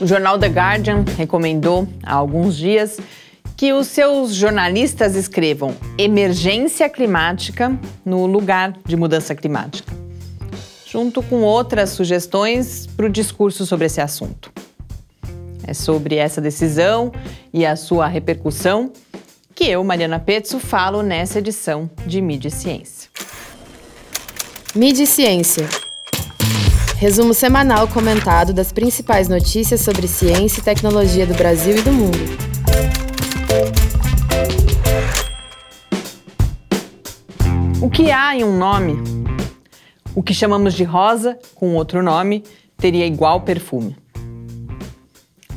O jornal The Guardian recomendou há alguns dias que os seus jornalistas escrevam emergência climática no lugar de mudança climática, junto com outras sugestões para o discurso sobre esse assunto. É sobre essa decisão e a sua repercussão que eu, Mariana Pezzo, falo nessa edição de Mídia e Ciência. Mídia e Ciência. Resumo semanal comentado das principais notícias sobre ciência e tecnologia do Brasil e do mundo. O que há em um nome? O que chamamos de rosa, com outro nome, teria igual perfume.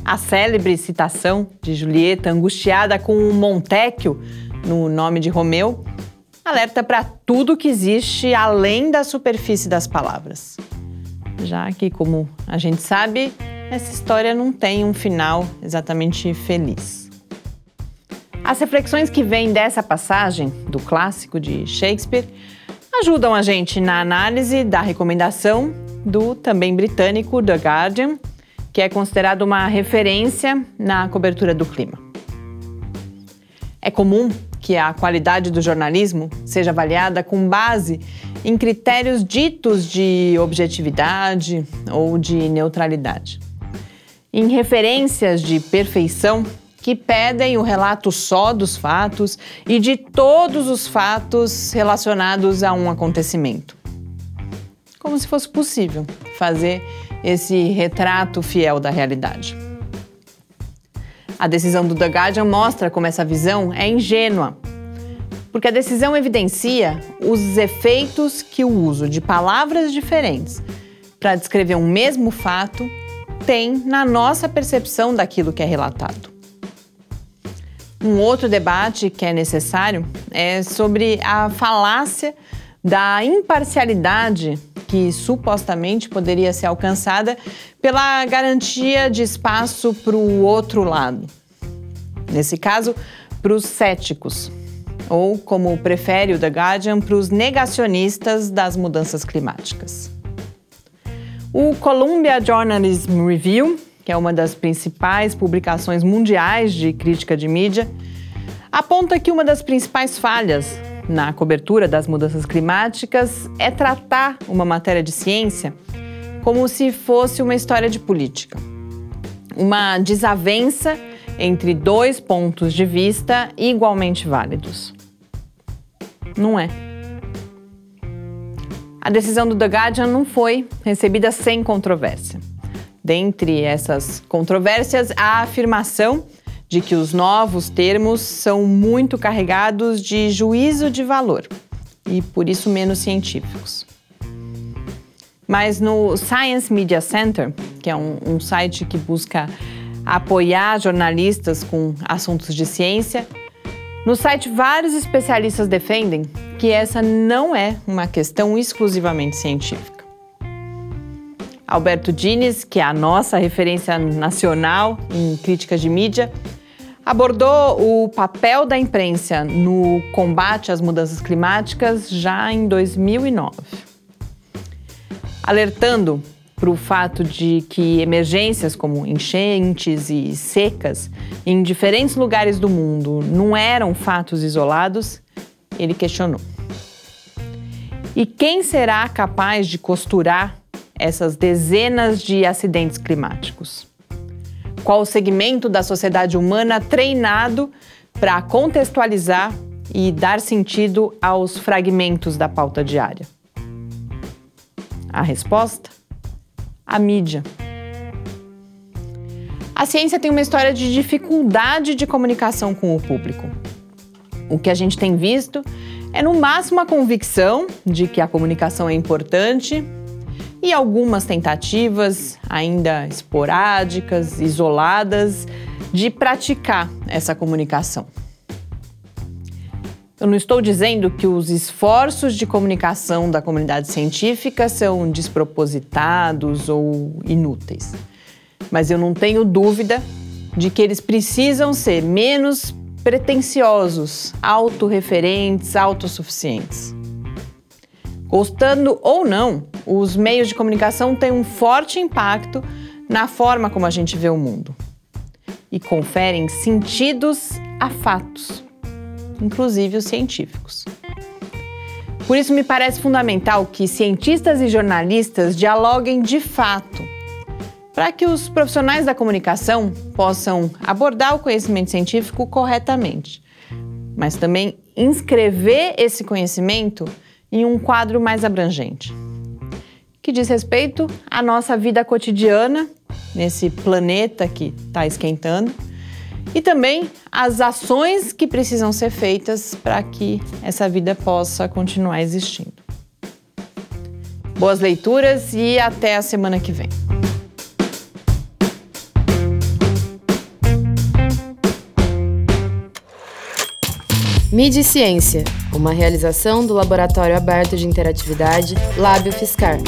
A célebre citação de Julieta, angustiada com um Montecchio no nome de Romeu, alerta para tudo que existe além da superfície das palavras. Já que, como a gente sabe, essa história não tem um final exatamente feliz. As reflexões que vêm dessa passagem do clássico de Shakespeare ajudam a gente na análise da recomendação do também britânico The Guardian que é considerado uma referência na cobertura do clima. É comum que a qualidade do jornalismo seja avaliada com base em critérios ditos de objetividade ou de neutralidade. Em referências de perfeição que pedem o relato só dos fatos e de todos os fatos relacionados a um acontecimento. Como se fosse possível fazer esse retrato fiel da realidade. A decisão do The Guardian mostra como essa visão é ingênua, porque a decisão evidencia os efeitos que o uso de palavras diferentes para descrever um mesmo fato tem na nossa percepção daquilo que é relatado. Um outro debate que é necessário é sobre a falácia da imparcialidade que supostamente poderia ser alcançada pela garantia de espaço para o outro lado. Nesse caso, para os céticos, ou como prefere o The Guardian, para os negacionistas das mudanças climáticas. O Columbia Journalism Review, que é uma das principais publicações mundiais de crítica de mídia, aponta que uma das principais falhas na cobertura das mudanças climáticas é tratar uma matéria de ciência como se fosse uma história de política. Uma desavença entre dois pontos de vista igualmente válidos. Não é. A decisão do The Guardian não foi recebida sem controvérsia. Dentre essas controvérsias, a afirmação de que os novos termos são muito carregados de juízo de valor e por isso menos científicos. Mas no Science Media Center, que é um, um site que busca apoiar jornalistas com assuntos de ciência, no site vários especialistas defendem que essa não é uma questão exclusivamente científica. Alberto Dines, que é a nossa referência nacional em críticas de mídia, abordou o papel da imprensa no combate às mudanças climáticas já em 2009, alertando para o fato de que emergências como enchentes e secas em diferentes lugares do mundo não eram fatos isolados, ele questionou. E quem será capaz de costurar essas dezenas de acidentes climáticos? Qual o segmento da sociedade humana treinado para contextualizar e dar sentido aos fragmentos da pauta diária? A resposta? A mídia. A ciência tem uma história de dificuldade de comunicação com o público. O que a gente tem visto é, no máximo, a convicção de que a comunicação é importante e algumas tentativas, ainda esporádicas, isoladas, de praticar essa comunicação. Eu não estou dizendo que os esforços de comunicação da comunidade científica são despropositados ou inúteis, mas eu não tenho dúvida de que eles precisam ser menos pretensiosos, autorreferentes, autossuficientes. Gostando ou não, os meios de comunicação têm um forte impacto na forma como a gente vê o mundo e conferem sentidos a fatos, inclusive os científicos. Por isso, me parece fundamental que cientistas e jornalistas dialoguem de fato, para que os profissionais da comunicação possam abordar o conhecimento científico corretamente, mas também inscrever esse conhecimento em um quadro mais abrangente, que diz respeito à nossa vida cotidiana nesse planeta que está esquentando e também as ações que precisam ser feitas para que essa vida possa continuar existindo. Boas leituras e até a semana que vem. Mídia Ciência, uma realização do Laboratório Aberto de Interatividade Lábio Fiscar.